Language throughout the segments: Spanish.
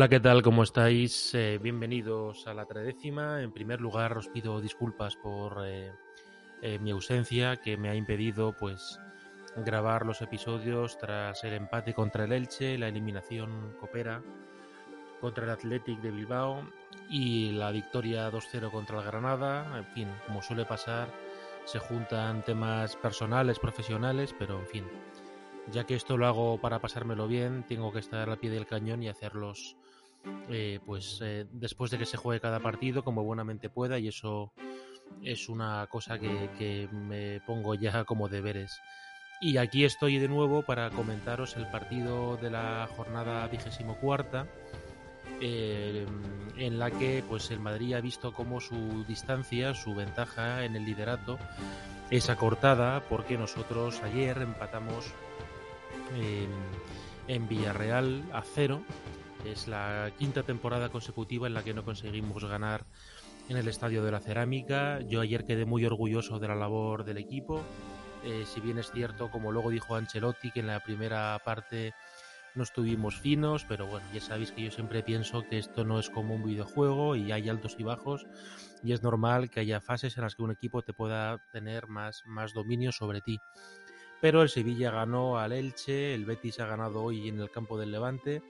Hola, ¿qué tal? ¿Cómo estáis? Eh, bienvenidos a la tredécima. En primer lugar, os pido disculpas por eh, eh, mi ausencia, que me ha impedido, pues, grabar los episodios tras el empate contra el Elche, la eliminación Copera contra el Athletic de Bilbao y la victoria 2-0 contra el Granada. En fin, como suele pasar, se juntan temas personales, profesionales, pero en fin, ya que esto lo hago para pasármelo bien, tengo que estar al pie del cañón y hacerlos eh, pues eh, después de que se juegue cada partido como buenamente pueda y eso es una cosa que, me pongo ya como deberes. Y aquí estoy de nuevo para comentaros el partido de la jornada vigésimo cuarta, eh, en la que pues el Madrid ha visto como su distancia, su ventaja en el liderato es acortada porque nosotros ayer empatamos en, en Villarreal a cero. Es la quinta temporada consecutiva en la que no conseguimos ganar en el Estadio de la Cerámica. Yo ayer quedé muy orgulloso de la labor del equipo. Eh, si bien es cierto, como luego dijo Ancelotti, que en la primera parte no estuvimos finos, pero bueno, ya sabéis que yo siempre pienso que esto no es como un videojuego y hay altos y bajos y es normal que haya fases en las que un equipo te pueda tener más, más dominio sobre ti. Pero el Sevilla ganó al Elche, el Betis ha ganado hoy en el campo del Levante,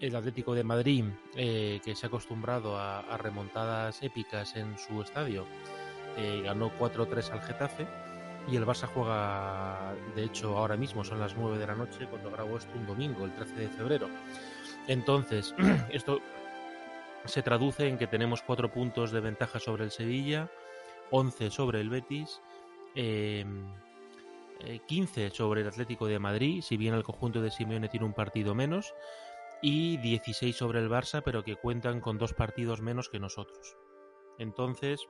el Atlético de Madrid, eh, que se ha acostumbrado a, remontadas épicas en su estadio, eh, ganó 4-3 al Getafe y el Barça juega, de hecho, ahora mismo son las 9 de la noche, cuando grabo esto un domingo, el 13 de febrero. Entonces, esto se traduce en que tenemos 4 puntos de ventaja sobre el Sevilla, 11 sobre el Betis, eh, 15 sobre el Atlético de Madrid, si bien el conjunto de Simeone tiene un partido menos, y 16 sobre el Barça, pero que cuentan con dos partidos menos que nosotros. Entonces,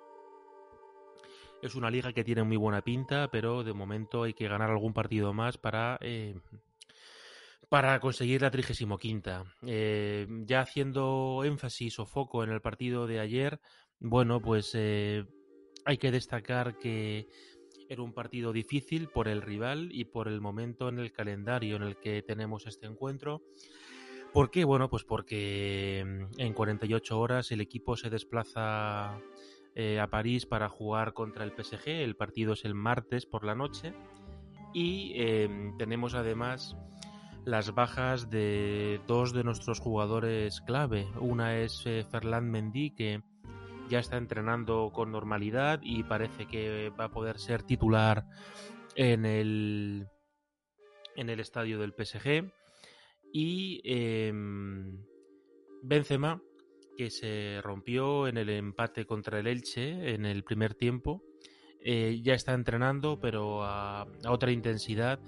es una liga que tiene muy buena pinta, pero de momento hay que ganar algún partido más para, eh, para conseguir la 35. Eh, ya haciendo énfasis o foco en el partido de ayer, bueno, pues eh, hay que destacar que era un partido difícil por el rival y por el momento en el calendario en el que tenemos este encuentro. ¿Por qué? Bueno, pues porque en 48 horas el equipo se desplaza eh, a París para jugar contra el PSG. El partido es el martes por la noche. Y eh, tenemos además las bajas de dos de nuestros jugadores clave. Una es eh, Ferland Mendy, que ya está entrenando con normalidad y parece que va a poder ser titular en el, en el estadio del PSG. Y eh, Benzema, que se rompió en el empate contra el Elche en el primer tiempo, eh, ya está entrenando, pero a, otra intensidad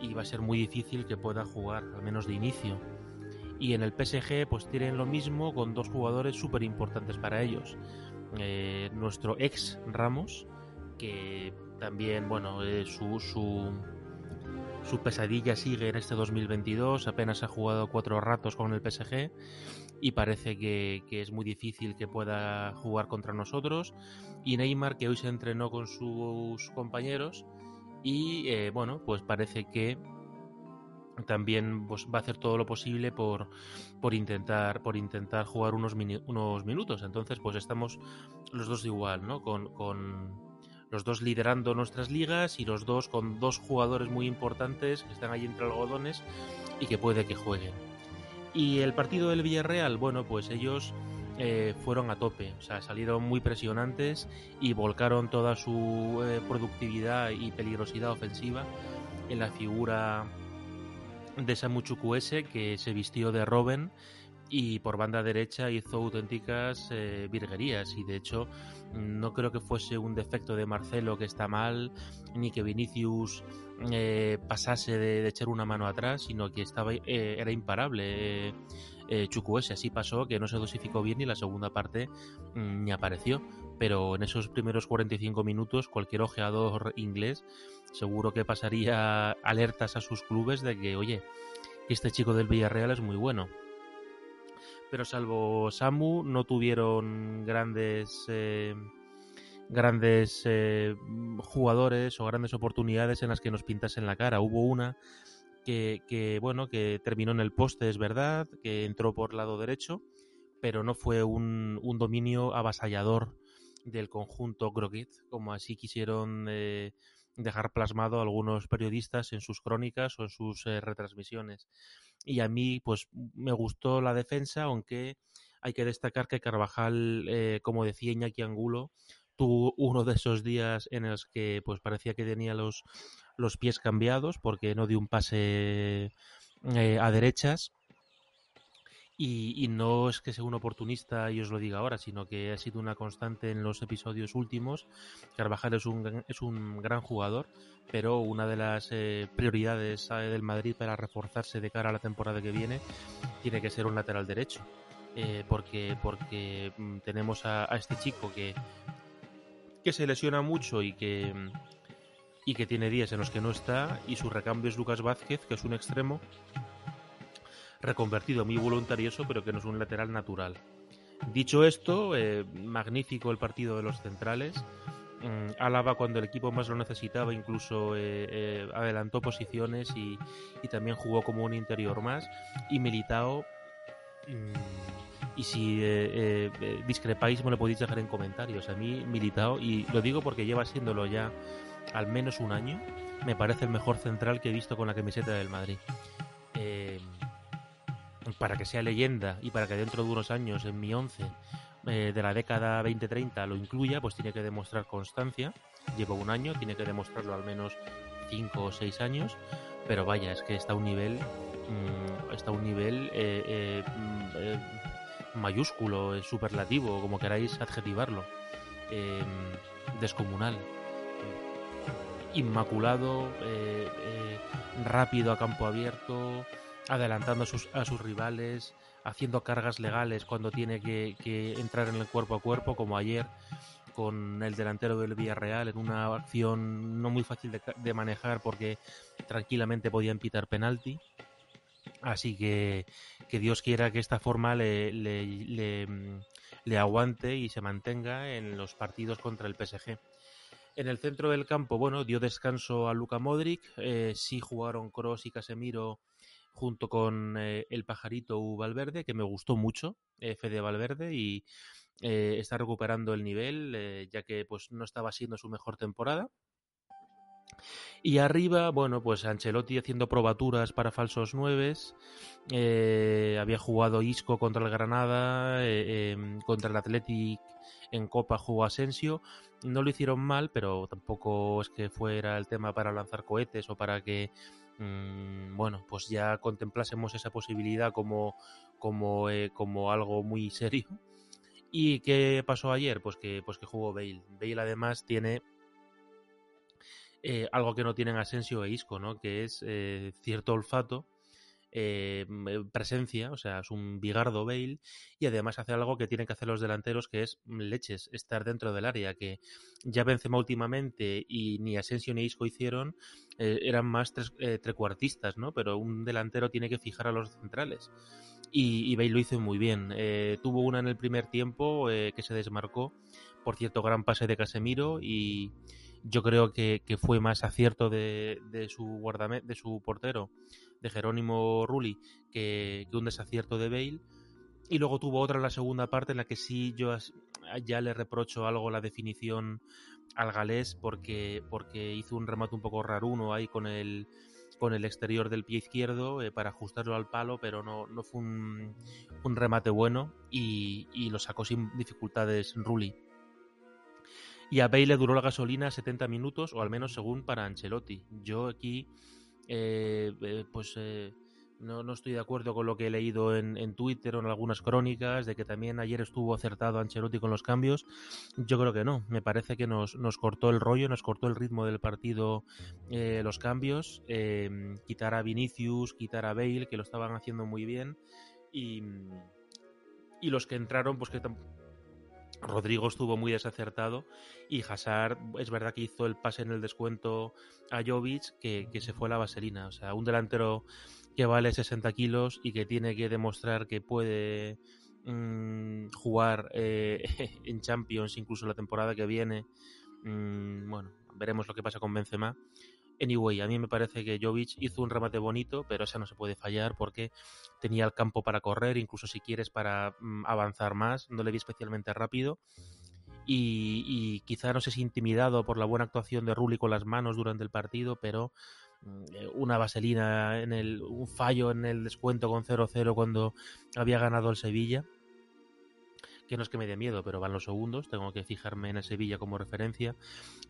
y va a ser muy difícil que pueda jugar, al menos de inicio. Y en el PSG, pues tienen lo mismo con dos jugadores súper importantes para ellos. Eh, nuestro ex Ramos, que también, bueno, eh, su, su, pesadilla sigue en este 2022, apenas ha jugado cuatro ratos con el PSG y parece que, es muy difícil que pueda jugar contra nosotros. Y Neymar, que hoy se entrenó con sus compañeros y, eh, bueno, pues parece que también pues, va a hacer todo lo posible por, por intentar por intentar jugar unos, unos minutos entonces pues estamos los dos igual no con, con, los dos liderando nuestras ligas y los dos con dos jugadores muy importantes que están ahí entre algodones y que puede que jueguen. Y el partido del Villarreal bueno pues ellos eh, fueron a tope, o sea, salieron muy presionantes y volcaron toda su eh, productividad y peligrosidad ofensiva en la figura de Samu Chukwueze que se vistió de Robin y por banda derecha hizo auténticas eh, virguerías. Y de hecho no creo que fuese un defecto de Marcelo que está mal ni que Vinicius eh, pasase de, echar una mano atrás sino que estaba eh, era imparable eh, Chukwueze. Así pasó que no se dosificó bien y la segunda parte mmm, ni apareció. Pero en esos primeros 45 minutos cualquier ojeador inglés seguro que pasaría alertas a sus clubes de que oye este chico del Villarreal es muy bueno pero salvo Samu no tuvieron grandes eh, grandes eh, jugadores o grandes oportunidades en las que nos pintasen la cara. Hubo una que, bueno, que terminó en el poste, es verdad, que entró por lado derecho, pero no fue un, dominio avasallador del conjunto Groguet, como así quisieron eh, dejar plasmado algunos periodistas en sus crónicas o en sus retransmisiones. Y a mí, pues, me gustó la defensa, aunque hay que destacar que Carvajal, eh, como decía Iñaki Angulo, tuvo uno de esos días en los que pues parecía que tenía los, los pies cambiados porque no dio un pase eh, a derechas. Y, no es que sea un oportunista y os lo diga ahora, sino que ha sido una constante en los episodios últimos. Carvajal es un, es un gran jugador, pero una de las eh, prioridades eh, del Madrid para reforzarse de cara a la temporada que viene tiene que ser un lateral derecho. porque porque mm, tenemos a, este chico que, que se lesiona mucho y que, y que tiene días en los que no está, y su recambio es Lucas Vázquez, que es un extremo reconvertido muy voluntarioso, pero que no es un lateral natural. Dicho esto, eh, magnífico el partido de los centrales. Mm, Álava cuando el equipo más lo necesitaba incluso eh, eh, adelantó posiciones y, también jugó como un interior más. Y Militao, mm, y si discrepáis me lo podéis dejar en comentarios. A mí Militao, y lo digo porque lleva siéndolo ya al menos un año, me parece el mejor central que he visto con la camiseta del Madrid. Eh, para que sea leyenda y para que dentro de unos años en mi 11 eh, de la década 2030 lo incluya, pues tiene que demostrar constancia. Llevo un año, tiene que demostrarlo al menos 5 o 6 años, pero vaya, es que está a un nivel, mm, está a un nivel eh, mm, mayúsculo, superlativo, como queráis adjetivarlo, descomunal. Inmaculado, eh, eh, rápido a campo abierto, adelantando a sus, a sus, rivales, haciendo cargas legales cuando tiene que, entrar en el cuerpo a cuerpo, como ayer con el delantero del Villarreal en una acción no muy fácil de, manejar porque tranquilamente podían pitar penalti. Así que que Dios quiera que esta forma le, le, le aguante y se mantenga en los partidos contra el PSG. En el centro del campo, bueno, dio descanso a Luka Modric. Eh, sí jugaron Cross y Casemiro junto con eh, el pajarito U Valverde, que me gustó mucho, eh, Fede Valverde, y está recuperando el nivel, ya que pues no estaba siendo su mejor temporada. Y arriba, bueno, pues Ancelotti haciendo probaturas para falsos nueves. había jugado Isco contra el Granada, em, contra el Athletic en Copa jugó Asensio. No lo hicieron mal, pero tampoco es que fuera el tema para lanzar cohetes o para que, mm, bueno, pues ya contemplásemos esa posibilidad como, como, eh, como algo muy serio. ¿Y qué pasó ayer? Pues que, pues que jugó Bale. Bale además tiene eh, algo que no tienen Asensio e Isco, ¿no? Que es eh, cierto olfato eh, presencia, o sea, es un bigardo Bale y además hace algo que tienen que hacer los delanteros que es mm, leches, estar dentro del área, que ya Benzema últimamente y ni Asensio ni Isco hicieron, eh, eran más tres, eh, trecuartistas, ¿no? Pero un delantero tiene que fijar a los centrales. Y, y Bale lo hizo muy bien. tuvo una en el primer tiempo que se desmarcó, por cierto, gran pase de Casemiro y yo creo que, fue más acierto de, su guardameta, de su portero de Jerónimo Rulli que, un desacierto de Bale. Y luego tuvo otra en la segunda parte en la que sí yo ya le reprocho algo la definición al galés porque, porque hizo un remate un poco raruno ahí con el, con el exterior del pie izquierdo eh, para ajustarlo al palo, pero no, no fue un, un remate bueno y, y, lo sacó sin dificultades Rulli. Y a Bale le duró la gasolina 70 minutos, o al menos según para Ancelotti. Yo aquí eh, eh, pues eh, no, no, estoy de acuerdo con lo que he leído en, en, Twitter o en algunas crónicas, de que también ayer estuvo acertado Ancelotti con los cambios. Yo creo que no, me parece que nos, nos cortó el rollo, nos cortó el ritmo del partido los cambios, quitar a Vinicius, quitar a Bale, que lo estaban haciendo muy bien, y, y los que entraron, pues que Rodrigo estuvo muy desacertado y Hazard es verdad que hizo el pase en el descuento a Jovic que, se fue a la vaselina. O sea, un delantero que vale 60 kilos y que tiene que demostrar que puede mm, jugar eh, en Champions incluso la temporada que viene. Mm, bueno, veremos lo que pasa con Benzema. Anyway, a mí me parece que Jovic hizo un remate bonito, pero esa no se puede fallar porque tenía el campo para correr, incluso si quieres para mm, avanzar más, no le vi especialmente rápido. Y, quizá no sé si intimidado por la buena actuación de Rulli con las manos durante el partido, pero mm, eh, una vaselina en el un fallo en el descuento con 0-0 cuando había ganado el Sevilla que no es que me dé miedo, pero van los segundos, tengo que fijarme en el Sevilla como referencia,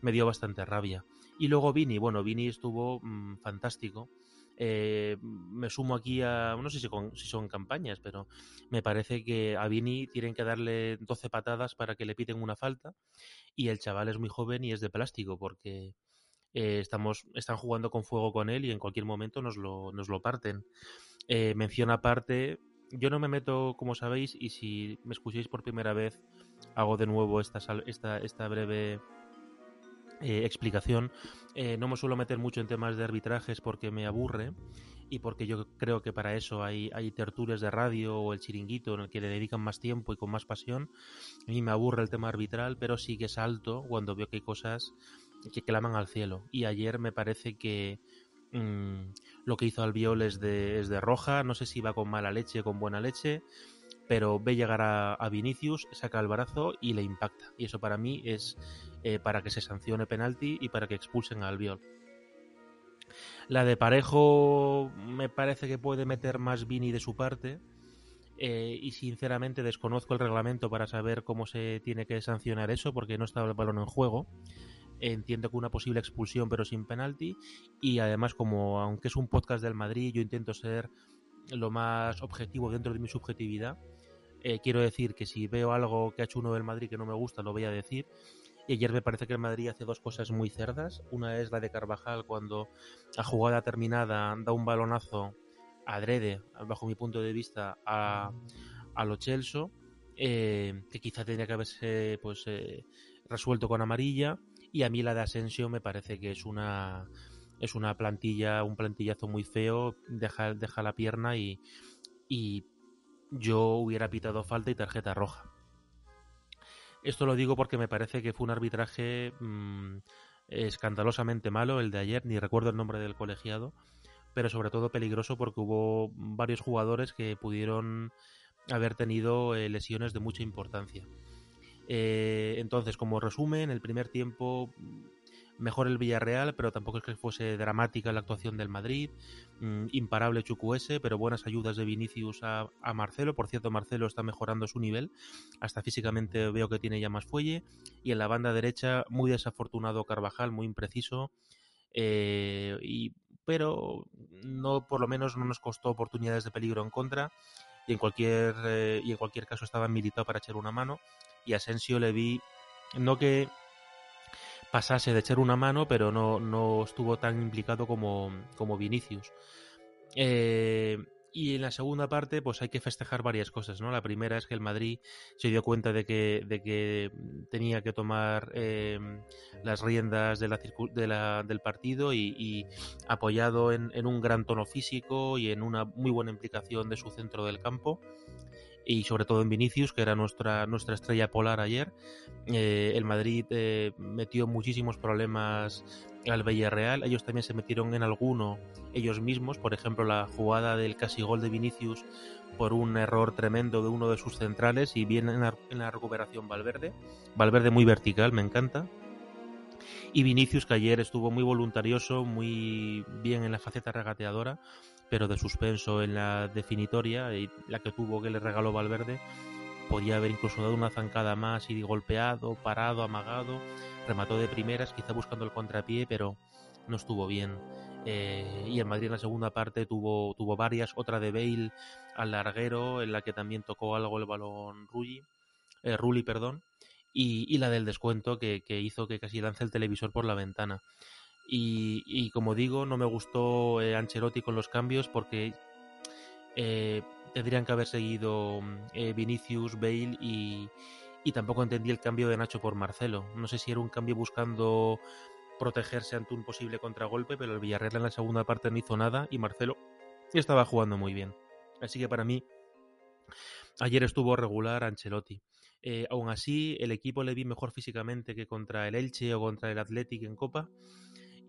me dio bastante rabia. Y luego Vini, bueno, Vini estuvo mm, fantástico. Eh, me sumo aquí a, no sé si, si, son campañas, pero me parece que a Vini tienen que darle 12 patadas para que le piten una falta y el chaval es muy joven y es de plástico porque eh, estamos, están jugando con fuego con él y en cualquier momento nos lo, nos lo parten. Eh, menciona aparte yo no me meto, como sabéis, y si me escucháis por primera vez, hago de nuevo esta, esta, esta breve eh, explicación. Eh, no me suelo meter mucho en temas de arbitrajes porque me aburre y porque yo creo que para eso hay, hay tertulias de radio o el chiringuito en el que le dedican más tiempo y con más pasión. A mí me aburre el tema arbitral, pero sí que salto cuando veo que hay cosas que claman al cielo. Y ayer me parece que Mm, lo que hizo Albiol es de, es de roja, no sé si va con mala leche o con buena leche, pero ve llegar a, Vinicius, saca el brazo y le impacta. Y eso para mí es eh, para que se sancione penalti y para que expulsen a Albiol. La de Parejo me parece que puede meter más Vini de su parte. Eh, y sinceramente desconozco el reglamento para saber cómo se tiene que sancionar eso porque no está el balón en juego entiendo que una posible expulsión pero sin penalti y además como aunque es un podcast del Madrid yo intento ser lo más objetivo dentro de mi subjetividad eh, quiero decir que si veo algo que ha hecho uno del Madrid que no me gusta lo voy a decir y ayer me parece que el Madrid hace dos cosas muy cerdas una es la de Carvajal cuando a jugada terminada da un balonazo adrede bajo mi punto de vista a, a lo Chelsea eh, que quizá tendría que haberse pues eh, resuelto con amarilla y a mí la de Asensio me parece que es una es una plantilla, un plantillazo muy feo, deja, deja la pierna y, y yo hubiera pitado falta y tarjeta roja. Esto lo digo porque me parece que fue un arbitraje mm, escandalosamente malo el de ayer, ni recuerdo el nombre del colegiado, pero sobre todo peligroso porque hubo varios jugadores que pudieron haber tenido eh, lesiones de mucha importancia. Eh, entonces, como resumen, el primer tiempo mejor el Villarreal, pero tampoco es que fuese dramática la actuación del Madrid. Mm, imparable Chucuese, pero buenas ayudas de Vinicius a, Marcelo. Por cierto, Marcelo está mejorando su nivel. Hasta físicamente veo que tiene ya más fuelle. Y en la banda derecha, muy desafortunado Carvajal, muy impreciso. Eh, y, pero no, por lo menos no nos costó oportunidades de peligro en contra. Y en cualquier, eh, y en cualquier caso estaba militado para echar una mano y Asensio le vi, no que pasase de echar una mano, pero no, no estuvo tan implicado como, como Vinicius. Eh, y en la segunda parte, pues hay que festejar varias cosas, ¿no? La primera es que el Madrid se dio cuenta de que, de que tenía que tomar eh, las riendas de la, del partido y, apoyado en, en, un gran tono físico y en una muy buena implicación de su centro del campo y sobre todo en Vinicius, que era nuestra, nuestra estrella polar ayer. Eh, el Madrid eh, metió muchísimos problemas al Villarreal. Ellos también se metieron en alguno ellos mismos. Por ejemplo, la jugada del casi gol de Vinicius por un error tremendo de uno de sus centrales y bien en la, en la recuperación Valverde. Valverde muy vertical, me encanta. Y Vinicius, que ayer estuvo muy voluntarioso, muy bien en la faceta regateadora pero de suspenso en la definitoria, y la que tuvo que le regaló Valverde, podía haber incluso dado una zancada más y golpeado, parado, amagado, remató de primeras, quizá buscando el contrapié, pero no estuvo bien. Eh, y el Madrid en la segunda parte tuvo, tuvo varias, otra de Bale al larguero, en la que también tocó algo el balón Rulli, eh, Rulli, perdón, y, la del descuento que, que hizo que casi lance el televisor por la ventana. Y, como digo, no me gustó eh, Ancelotti con los cambios porque eh, tendrían que haber seguido eh, Vinicius, Bale y, y, tampoco entendí el cambio de Nacho por Marcelo. No sé si era un cambio buscando protegerse ante un posible contragolpe, pero el Villarreal en la segunda parte no hizo nada y Marcelo estaba jugando muy bien. Así que para mí, ayer estuvo regular Ancelotti. aún así, el equipo le vi mejor físicamente que contra el Elche o contra el Athletic en Copa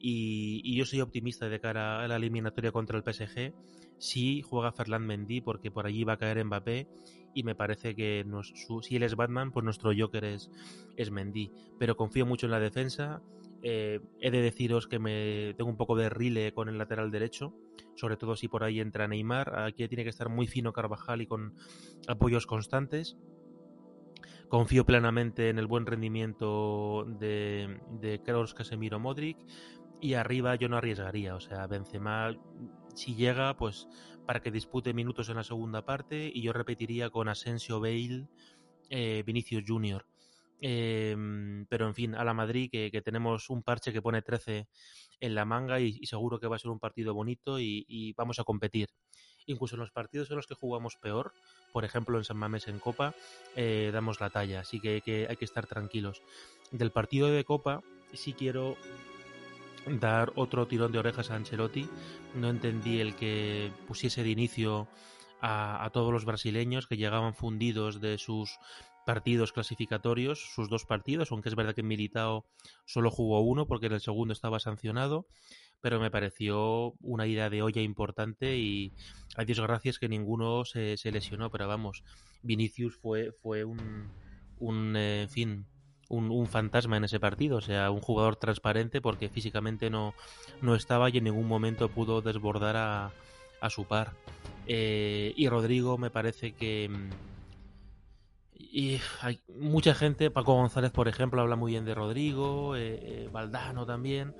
y, yo soy optimista de cara a la eliminatoria contra el PSG. Si juega Ferland Mendy, porque por allí va a caer Mbappé y me parece que si él es Batman, pues nuestro Joker es, es Mendy. Pero confío mucho en la defensa. Eh, he de deciros que me tengo un poco de rile con el lateral derecho, sobre todo si por ahí entra Neymar. Aquí tiene que estar muy fino Carvajal y con apoyos constantes. Confío plenamente en el buen rendimiento de, de Kroos, Casemiro, Modric. Y arriba yo no arriesgaría. O sea, Benzema, si llega, pues para que dispute minutos en la segunda parte. Y yo repetiría con Asensio, Bale, eh, Vinicius Junior. Em, pero en fin, a la Madrid, que, tenemos un parche que pone 13 en la manga y, seguro que va a ser un partido bonito y, vamos a competir. Incluso en los partidos en los que jugamos peor, por ejemplo en San Mamés en Copa, eh, damos la talla, así que, que hay que estar tranquilos. Del partido de Copa, sí quiero dar otro tirón de orejas a Ancelotti. No entendí el que pusiese de inicio a, todos los brasileños que llegaban fundidos de sus partidos clasificatorios, sus dos partidos, aunque es verdad que Militao solo jugó uno porque en el segundo estaba sancionado, pero me pareció una idea de olla importante y a Dios gracias que ninguno se, lesionó, pero vamos, Vinicius fue, fue un, un eh, fin, un, fantasma en ese partido, o sea, un jugador transparente porque físicamente no, no estaba y en ningún momento pudo desbordar a, a su par. Eh, y Rodrigo me parece que y hay mucha gente, Paco González, por ejemplo, habla muy bien de Rodrigo, eh, eh, Valdano también,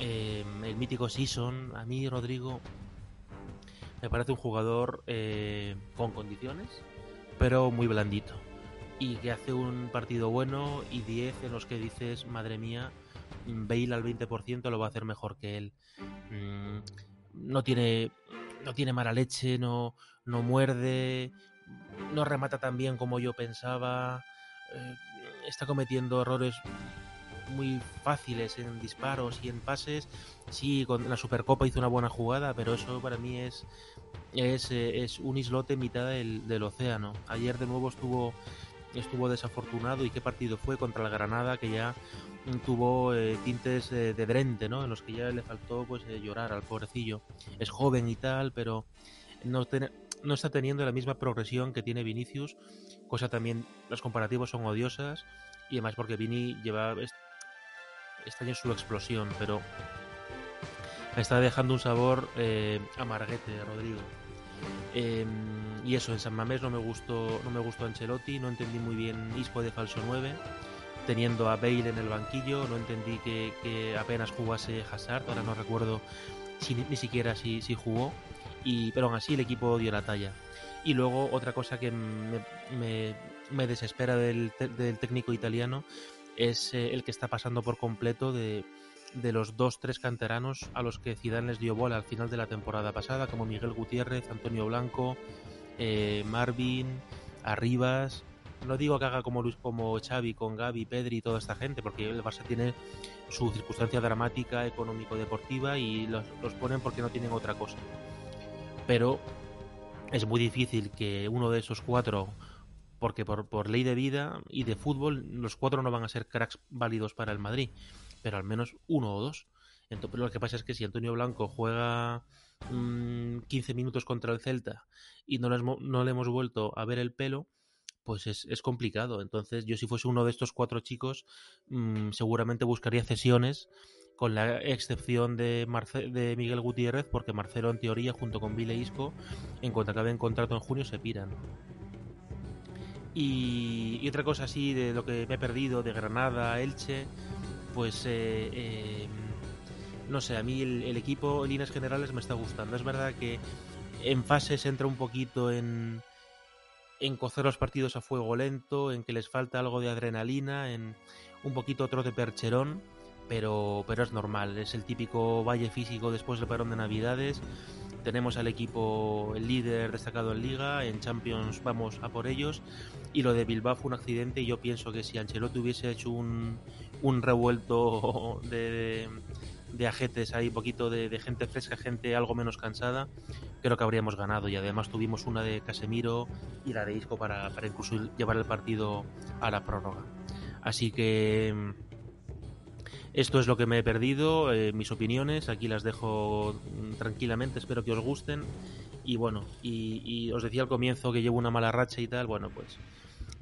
eh, el mítico Sison. A mí, Rodrigo, me parece un jugador con condiciones, pero muy blandito. Y que hace un partido bueno y 10 en los que dices, madre mía, Bale al 20% lo va a hacer mejor que él. Mm, no tiene, no tiene mala leche, no, no muerde, no remata tan bien como yo pensaba, eh, está cometiendo errores muy fáciles en disparos y en pases. Sí, con la Supercopa hizo una buena jugada, pero eso para mí es, es, eh, un islote en mitad del, océano. Ayer de nuevo estuvo, estuvo desafortunado y qué partido fue contra la Granada que ya tuvo eh, tintes de Drente, ¿no? En los que ya le faltó pues llorar al pobrecillo. Es joven y tal, pero no, tiene no está teniendo la misma progresión que tiene Vinicius, cosa también, los comparativos son odiosas, y además porque Vini lleva este año su explosión, pero está dejando un sabor eh, amarguete, Rodrigo. Em, y eso, en San Mamés no me gustó, no me gustó Ancelotti, no entendí muy bien Isco de falso 9, teniendo a Bale en el banquillo, no entendí que, apenas jugase Hazard, ahora no recuerdo si, ni siquiera si, si jugó y, pero aún así el equipo dio la talla. Y luego otra cosa que me, desespera del, del, técnico italiano es eh, el que está pasando por completo de, de los dos, tres canteranos a los que Zidane les dio bola al final de la temporada pasada, como Miguel Gutiérrez, Antonio Blanco, eh, Marvin, Arribas. No digo que haga como Luis, como Xavi, con Gaby, Pedri y toda esta gente, porque el Barça tiene su circunstancia dramática, económico-deportiva y los, los ponen porque no tienen otra cosa pero es muy difícil que uno de esos cuatro, porque por, ley de vida y de fútbol, los cuatro no van a ser cracks válidos para el Madrid, pero al menos uno o dos. Entonces, lo que pasa es que si Antonio Blanco juega 15 mm, minutos contra el Celta y no le, no le hemos vuelto a ver el pelo, pues es, complicado. Entonces, yo si fuese uno de estos cuatro chicos, mm, seguramente buscaría cesiones con la excepción de, de Miguel Gutiérrez, porque Marcelo en teoría junto con Vile Isco, en cuanto acaben contrato en junio, se piran. Y, otra cosa así de lo que me he perdido, de Granada, Elche, pues eh, eh, no sé, a mí el, equipo en líneas generales me está gustando. Es verdad que en fases entra un poquito en, en cocer los partidos a fuego lento, en que les falta algo de adrenalina, en un poquito otro de percherón pero, pero es normal, es el típico valle físico después del parón de Navidades. Tenemos al equipo, el líder destacado en Liga, en Champions vamos a por ellos. Y lo de Bilbao fue un accidente y yo pienso que si Ancelotti hubiese hecho un, un revuelto de, de, ajetes ahí, poquito de, gente fresca, gente algo menos cansada, creo que habríamos ganado. Y además tuvimos una de Casemiro y la de Isco para, para incluso llevar el partido a la prórroga. Así que Esto es lo que me he perdido, eh, mis opiniones, aquí las dejo mm, tranquilamente, espero que os gusten. Y bueno, y, os decía al comienzo que llevo una mala racha y tal, bueno, pues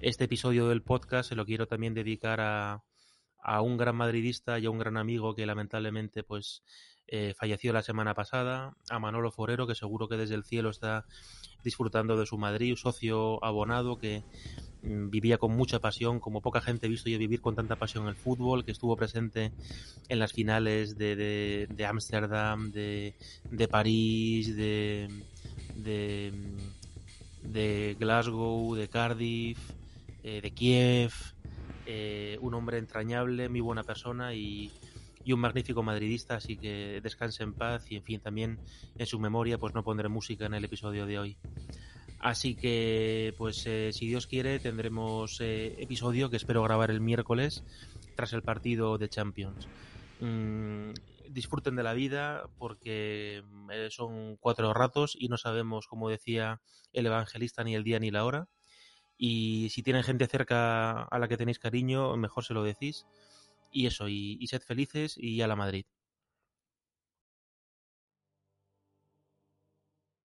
este episodio del podcast se lo quiero también dedicar a, a un gran madridista y a un gran amigo que lamentablemente pues eh, falleció la semana pasada, a Manolo Forero, que seguro que desde el cielo está disfrutando de su Madrid, socio abonado que mm, vivía con mucha pasión, como poca gente he visto yo vivir con tanta pasión el fútbol, que estuvo presente en las finales de Ámsterdam, de, de, de, París, de, de, de Glasgow, de Cardiff, eh, de Kiev, eh, un hombre entrañable, muy buena persona y, un magnífico madridista, así que descanse en paz y en fin, también en su memoria pues no pondré música en el episodio de hoy. Así que pues eh, si Dios quiere tendremos episodio que espero grabar el miércoles tras el partido de Champions. Mm, disfruten de la vida porque son cuatro ratos y no sabemos, como decía el evangelista, ni el día ni la hora y si tienen gente cerca a la que tenéis cariño, mejor se lo decís. Y eso, y, y sed felices y a la Madrid.